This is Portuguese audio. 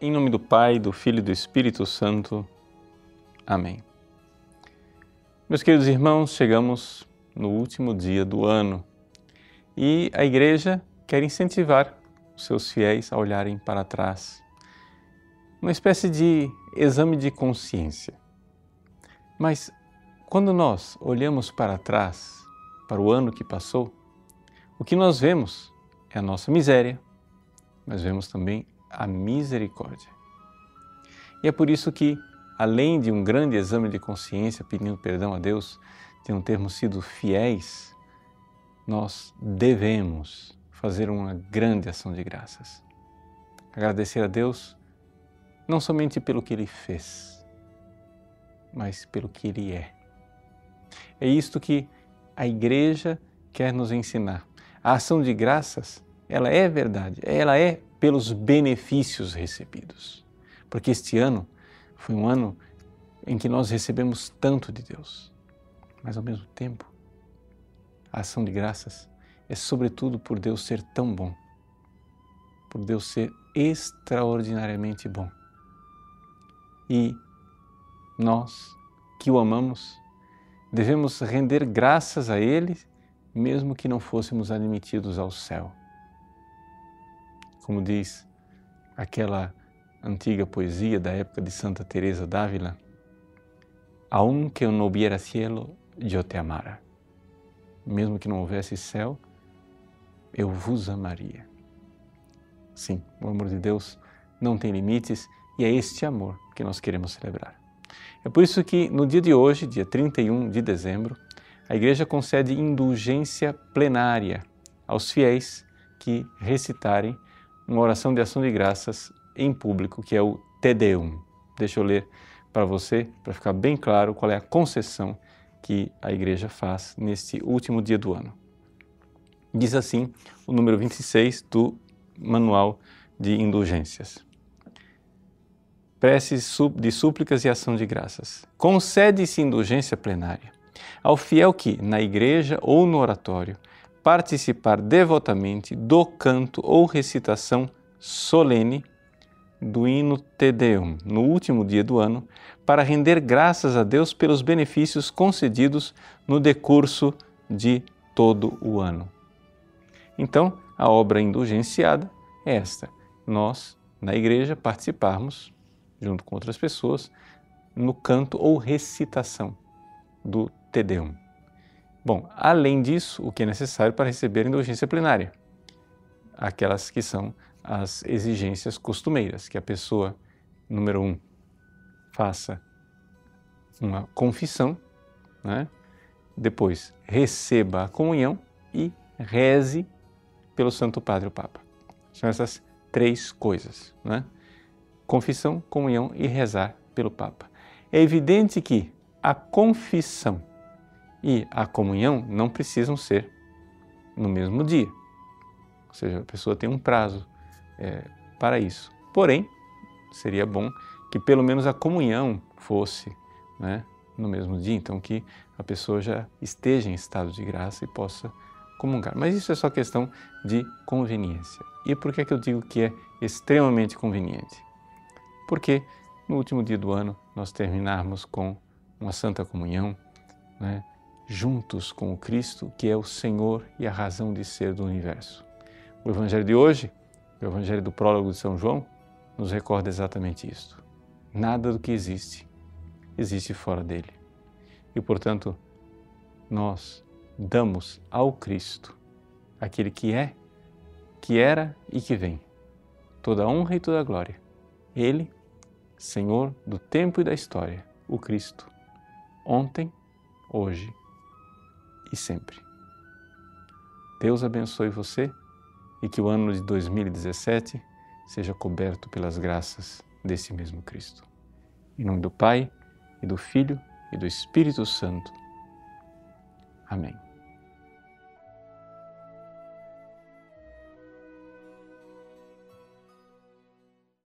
Em nome do Pai, do Filho e do Espírito Santo. Amém. Meus queridos irmãos, chegamos no último dia do ano e a Igreja quer incentivar os seus fiéis a olharem para trás. Uma espécie de exame de consciência. Mas quando nós olhamos para trás, para o ano que passou, o que nós vemos é a nossa miséria, mas vemos também a misericórdia. E é por isso que, além de um grande exame de consciência pedindo perdão a Deus, de não termos sido fiéis, nós devemos fazer uma grande ação de graças. Agradecer a Deus não somente pelo que Ele fez, mas pelo que Ele é. É isto que a Igreja quer nos ensinar. A ação de graças, ela é verdade, ela é pelos benefícios recebidos. Porque este ano foi um ano em que nós recebemos tanto de Deus, mas ao mesmo tempo, a ação de graças é sobretudo por Deus ser tão bom, por Deus ser extraordinariamente bom. E nós que o amamos, devemos render graças a Ele, mesmo que não fôssemos admitidos ao céu como diz aquela antiga poesia da época de Santa Teresa d'Ávila, aunque não hubiera cielo, eu te amara. Mesmo que não houvesse céu, eu vos amaria. Sim, o amor de Deus não tem limites e é este amor que nós queremos celebrar. É por isso que no dia de hoje, dia 31 de dezembro, a Igreja concede indulgência plenária aos fiéis que recitarem uma oração de ação de graças em público, que é o Te Deum. Deixa eu ler para você, para ficar bem claro qual é a concessão que a igreja faz neste último dia do ano. Diz assim o número 26 do Manual de Indulgências. Preces de súplicas e ação de graças. Concede-se indulgência plenária ao fiel que, na igreja ou no oratório, participar devotamente do canto ou recitação solene do hino Te Deum no último dia do ano, para render graças a Deus pelos benefícios concedidos no decurso de todo o ano. Então, a obra indulgenciada é esta: nós, na igreja, participarmos, junto com outras pessoas, no canto ou recitação do Te Deum. Bom, além disso, o que é necessário para receber indulgência plenária? Aquelas que são as exigências costumeiras, que a pessoa, número um, faça uma confissão, né? depois receba a comunhão e reze pelo Santo Padre o Papa. São essas três coisas, né? confissão, comunhão e rezar pelo Papa. É evidente que a confissão e a comunhão não precisam ser no mesmo dia. Ou seja, a pessoa tem um prazo é, para isso. Porém, seria bom que pelo menos a comunhão fosse né, no mesmo dia, então que a pessoa já esteja em estado de graça e possa comungar. Mas isso é só questão de conveniência. E por que, é que eu digo que é extremamente conveniente? Porque no último dia do ano nós terminarmos com uma santa comunhão, né, juntos com o Cristo, que é o Senhor e a razão de ser do universo. O Evangelho de hoje, o Evangelho do prólogo de São João, nos recorda exatamente isto. Nada do que existe existe fora dele. E, portanto, nós damos ao Cristo, aquele que é, que era e que vem, toda a honra e toda a glória. Ele, Senhor do tempo e da história, o Cristo, ontem, hoje e sempre. Deus abençoe você e que o ano de 2017 seja coberto pelas graças desse mesmo Cristo. Em nome do Pai, e do Filho, e do Espírito Santo. Amém.